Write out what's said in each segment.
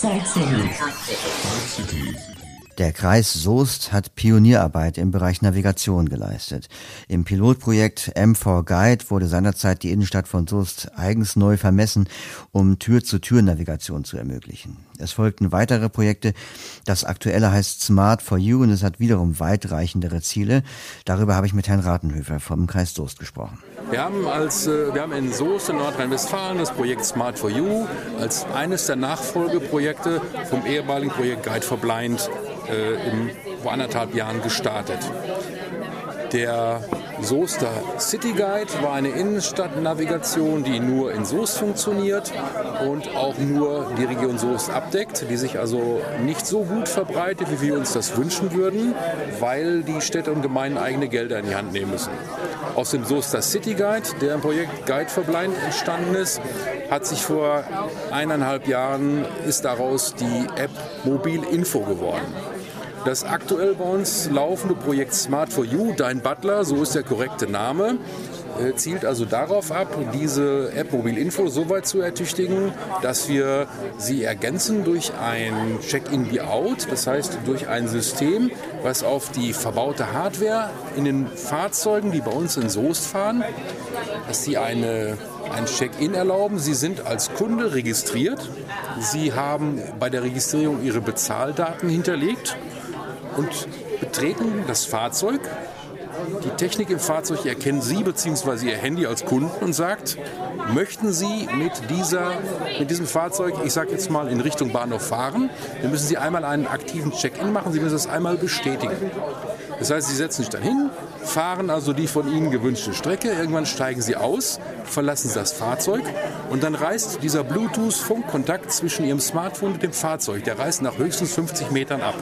Side City. Der Kreis Soest hat Pionierarbeit im Bereich Navigation geleistet. Im Pilotprojekt M4 Guide wurde seinerzeit die Innenstadt von Soest eigens neu vermessen, um Tür-zu-Tür-Navigation zu ermöglichen. Es folgten weitere Projekte. Das aktuelle heißt Smart for You und es hat wiederum weitreichendere Ziele. Darüber habe ich mit Herrn Ratenhöfer vom Kreis Soest gesprochen. Wir haben, als, äh, wir haben in Soest in Nordrhein-Westfalen das Projekt Smart for You als eines der Nachfolgeprojekte vom ehemaligen Projekt Guide for Blind äh, im, vor anderthalb Jahren gestartet. Der Soester City Guide war eine Innenstadtnavigation, die nur in Soest funktioniert und auch nur die Region Soest abdeckt, die sich also nicht so gut verbreitet, wie wir uns das wünschen würden, weil die Städte und Gemeinden eigene Gelder in die Hand nehmen müssen. Aus dem Soester City Guide, der im Projekt Guide for Blind entstanden ist, hat sich vor eineinhalb Jahren ist daraus die App Mobil Info geworden. Das aktuell bei uns laufende Projekt Smart for You, Dein Butler, so ist der korrekte Name, äh, zielt also darauf ab, diese App Mobil Info so weit zu ertüchtigen, dass wir sie ergänzen durch ein Check-in-Be-out, das heißt durch ein System, was auf die verbaute Hardware in den Fahrzeugen, die bei uns in Soest fahren, dass sie eine ein Check-in erlauben. Sie sind als Kunde registriert. Sie haben bei der Registrierung Ihre Bezahldaten hinterlegt und betreten das Fahrzeug. Die Technik im Fahrzeug erkennt Sie bzw. Ihr Handy als Kunden und sagt, möchten Sie mit, dieser, mit diesem Fahrzeug, ich sage jetzt mal, in Richtung Bahnhof fahren, dann müssen Sie einmal einen aktiven Check-in machen, Sie müssen das einmal bestätigen. Das heißt, Sie setzen sich dann hin, fahren also die von Ihnen gewünschte Strecke, irgendwann steigen Sie aus, verlassen das Fahrzeug und dann reißt dieser Bluetooth-Funkkontakt zwischen Ihrem Smartphone und dem Fahrzeug, der reißt nach höchstens 50 Metern ab.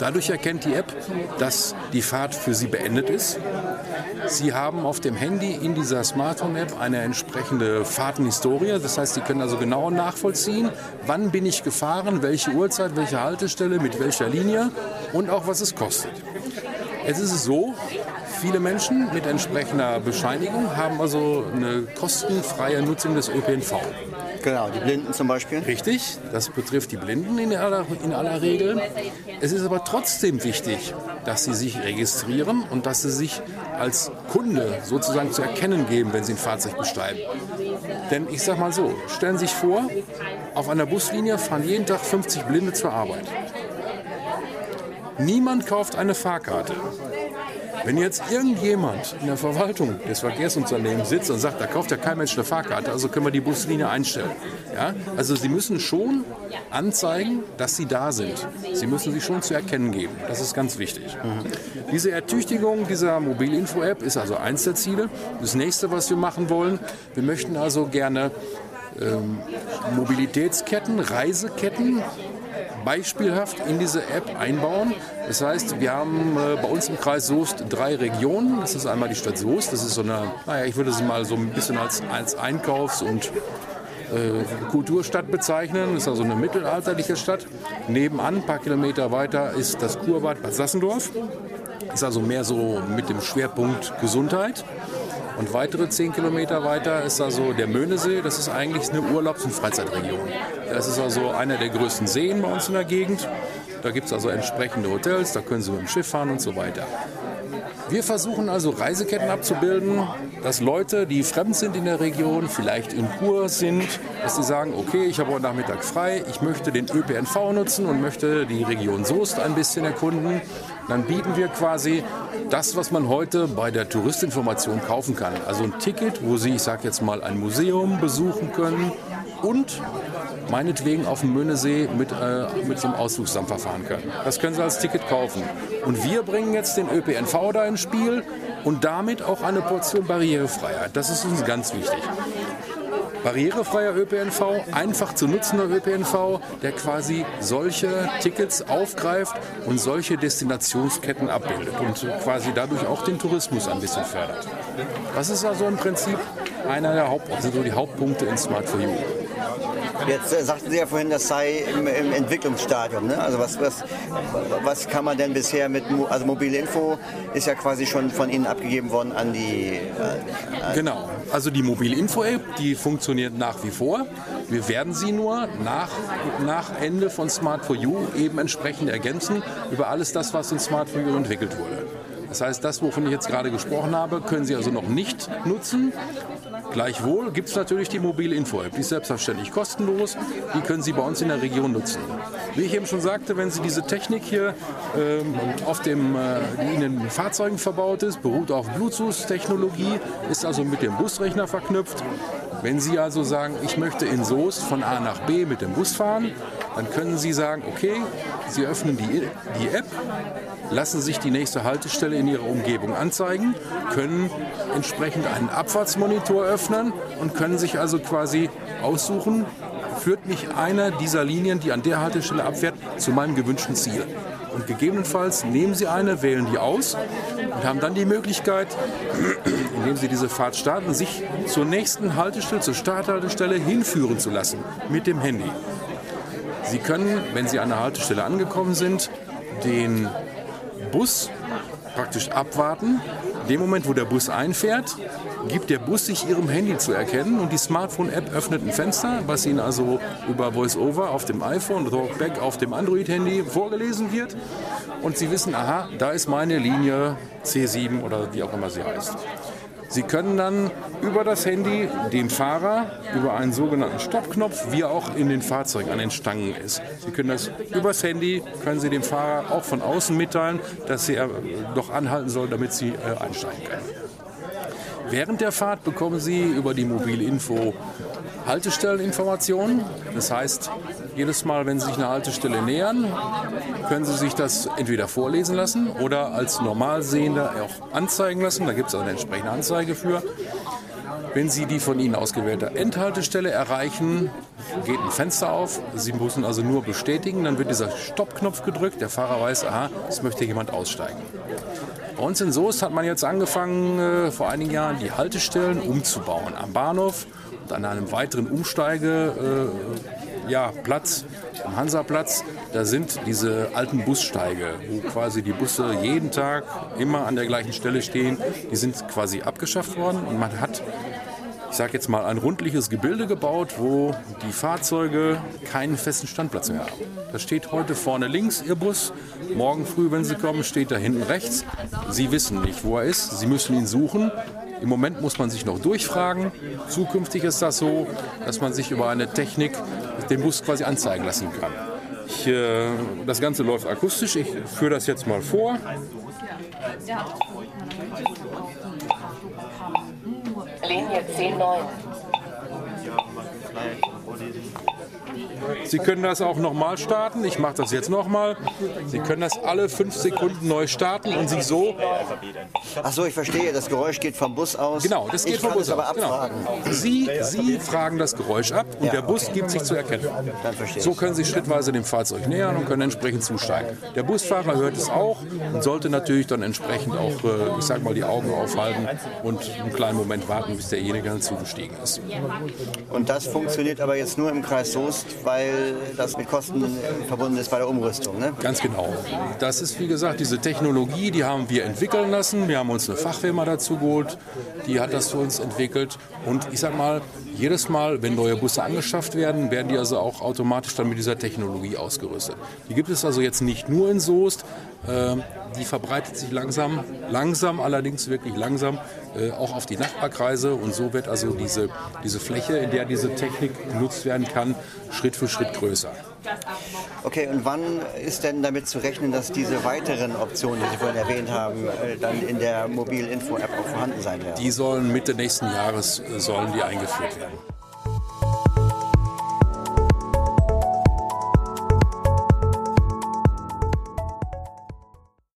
Dadurch erkennt die App, dass die Fahrt für Sie beendet ist. Sie haben auf dem Handy in dieser Smartphone-App eine entsprechende Fahrtenhistorie. Das heißt, Sie können also genau nachvollziehen, wann bin ich gefahren, welche Uhrzeit, welche Haltestelle, mit welcher Linie und auch was es kostet. Jetzt ist es so, viele Menschen mit entsprechender Bescheinigung haben also eine kostenfreie Nutzung des ÖPNV. Genau, die Blinden zum Beispiel. Richtig, das betrifft die Blinden in aller, in aller Regel. Es ist aber trotzdem wichtig, dass sie sich registrieren und dass sie sich als Kunde sozusagen zu erkennen geben, wenn sie ein Fahrzeug besteigen. Denn ich sage mal so, stellen Sie sich vor, auf einer Buslinie fahren jeden Tag 50 Blinde zur Arbeit. Niemand kauft eine Fahrkarte. Wenn jetzt irgendjemand in der Verwaltung des Verkehrsunternehmens sitzt und sagt, da kauft ja kein Mensch eine Fahrkarte, also können wir die Buslinie einstellen. Ja? Also Sie müssen schon anzeigen, dass Sie da sind. Sie müssen sich schon zu erkennen geben. Das ist ganz wichtig. Diese Ertüchtigung dieser Mobilinfo-App ist also eins der Ziele. Das nächste, was wir machen wollen, wir möchten also gerne ähm, Mobilitätsketten, Reiseketten beispielhaft in diese App einbauen. Das heißt, wir haben äh, bei uns im Kreis Soest drei Regionen. Das ist einmal die Stadt Soest. Das ist so eine, naja, ich würde sie mal so ein bisschen als, als Einkaufs- und äh, Kulturstadt bezeichnen. Das ist also eine mittelalterliche Stadt. Nebenan, ein paar Kilometer weiter, ist das Kurbad Bad Sassendorf. Ist also mehr so mit dem Schwerpunkt Gesundheit. Und weitere zehn Kilometer weiter ist also der Möhnesee. Das ist eigentlich eine Urlaubs- und Freizeitregion. Das ist also einer der größten Seen bei uns in der Gegend. Da gibt es also entsprechende Hotels, da können Sie mit dem Schiff fahren und so weiter. Wir versuchen also Reiseketten abzubilden, dass Leute, die fremd sind in der Region, vielleicht in Kur sind, dass sie sagen, okay, ich habe heute Nachmittag frei, ich möchte den ÖPNV nutzen und möchte die Region Soest ein bisschen erkunden. Dann bieten wir quasi das, was man heute bei der Touristinformation kaufen kann. Also ein Ticket, wo Sie, ich sage jetzt mal, ein Museum besuchen können und meinetwegen auf dem Möhnesee mit, äh, mit so einem Ausflugsdampfer fahren können. Das können Sie als Ticket kaufen. Und wir bringen jetzt den ÖPNV da ins Spiel und damit auch eine Portion Barrierefreiheit. Das ist uns ganz wichtig. Barrierefreier ÖPNV, einfach zu nutzender ÖPNV, der quasi solche Tickets aufgreift und solche Destinationsketten abbildet und quasi dadurch auch den Tourismus ein bisschen fördert. Das ist also im Prinzip einer der Haupt, also die Hauptpunkte in Smart for You. Jetzt äh, sagten Sie ja vorhin, das sei im, im Entwicklungsstadium. Ne? Also was, was, was kann man denn bisher mit, also mobile Info ist ja quasi schon von Ihnen abgegeben worden an die... Äh, genau, also die mobile Info-App, die funktioniert nach wie vor. Wir werden sie nur nach, nach Ende von Smart for You eben entsprechend ergänzen über alles das, was in Smart for You entwickelt wurde. Das heißt, das, wovon ich jetzt gerade gesprochen habe, können Sie also noch nicht nutzen. Gleichwohl gibt es natürlich die mobile Info-App, die ist selbstverständlich kostenlos. Die können Sie bei uns in der Region nutzen. Wie ich eben schon sagte, wenn Sie diese Technik hier ähm, auf dem, äh, die in den Fahrzeugen verbaut ist, beruht auf Bluetooth-Technologie, ist also mit dem Busrechner verknüpft. Wenn Sie also sagen, ich möchte in Soest von A nach B mit dem Bus fahren, dann können Sie sagen, okay, Sie öffnen die, die App, lassen sich die nächste Haltestelle in Ihrer Umgebung anzeigen, können entsprechend einen Abfahrtsmonitor öffnen und können sich also quasi aussuchen, führt mich einer dieser Linien, die an der Haltestelle abfährt, zu meinem gewünschten Ziel. Und gegebenenfalls nehmen Sie eine, wählen die aus und haben dann die Möglichkeit, indem Sie diese Fahrt starten, sich zur nächsten Haltestelle, zur Starthaltestelle hinführen zu lassen mit dem Handy. Sie können, wenn Sie an der Haltestelle angekommen sind, den Bus praktisch abwarten. In dem Moment, wo der Bus einfährt, gibt der Bus sich Ihrem Handy zu erkennen und die Smartphone-App öffnet ein Fenster, was Ihnen also über VoiceOver auf dem iPhone, Talkback auf dem Android-Handy vorgelesen wird. Und Sie wissen, aha, da ist meine Linie C7 oder wie auch immer sie heißt. Sie können dann über das Handy dem Fahrer über einen sogenannten Stoppknopf, wie auch in den Fahrzeugen an den Stangen ist. Sie können das übers Handy, können Sie dem Fahrer auch von außen mitteilen, dass er doch anhalten soll, damit Sie äh, einsteigen können. Während der Fahrt bekommen Sie über die mobile Info Haltestelleninformationen. Das heißt, jedes Mal, wenn Sie sich eine Haltestelle nähern, können Sie sich das entweder vorlesen lassen oder als Normalsehender auch anzeigen lassen. Da gibt es eine entsprechende Anzeige für. Wenn Sie die von Ihnen ausgewählte Endhaltestelle erreichen, geht ein Fenster auf. Sie müssen also nur bestätigen. Dann wird dieser Stoppknopf gedrückt. Der Fahrer weiß, aha, es möchte jemand aussteigen. Bei uns in Soest hat man jetzt angefangen, äh, vor einigen Jahren die Haltestellen umzubauen. Am Bahnhof an einem weiteren Umsteigeplatz, äh, ja, am Hansaplatz, da sind diese alten Bussteige, wo quasi die Busse jeden Tag immer an der gleichen Stelle stehen. Die sind quasi abgeschafft worden und man hat ich sage jetzt mal, ein rundliches Gebilde gebaut, wo die Fahrzeuge keinen festen Standplatz mehr haben. Da steht heute vorne links Ihr Bus, morgen früh, wenn Sie kommen, steht da hinten rechts. Sie wissen nicht, wo er ist, Sie müssen ihn suchen. Im Moment muss man sich noch durchfragen. Zukünftig ist das so, dass man sich über eine Technik den Bus quasi anzeigen lassen kann. Ich, äh, das Ganze läuft akustisch. Ich führe das jetzt mal vor. Ja. Linie 10.9. Sie können das auch nochmal starten. Ich mache das jetzt nochmal. Sie können das alle fünf Sekunden neu starten und sich so. Achso, ich verstehe. Das Geräusch geht vom Bus aus. Genau, das geht ich vom Bus aus. Genau. Sie, Sie fragen das Geräusch ab und ja, der Bus okay. gibt sich zu erkennen. So können Sie schrittweise dem Fahrzeug nähern und können entsprechend zusteigen. Der Busfahrer hört es auch und sollte natürlich dann entsprechend auch, äh, ich sag mal, die Augen aufhalten und einen kleinen Moment warten, bis derjenige dann zugestiegen ist. Und das funktioniert aber jetzt nur im Kreis Soest, weil das mit Kosten verbunden ist bei der Umrüstung. Ne? Ganz genau. Das ist, wie gesagt, diese Technologie, die haben wir entwickeln lassen. Wir haben uns eine Fachfirma dazu geholt, die hat das für uns entwickelt. Und ich sag mal, jedes Mal, wenn neue Busse angeschafft werden, werden die also auch automatisch dann mit dieser Technologie ausgerüstet. Die gibt es also jetzt nicht nur in Soest, äh, die verbreitet sich langsam, langsam allerdings wirklich langsam, äh, auch auf die Nachbarkreise und so wird also diese, diese Fläche, in der diese Technik genutzt werden kann, Schritt für Schritt größer. Okay, und wann ist denn damit zu rechnen, dass diese weiteren Optionen, die Sie vorhin erwähnt haben, äh, dann in der Mobil-Info-App auch vorhanden sein werden? Die sollen Mitte nächsten Jahres äh, sollen die eingeführt werden.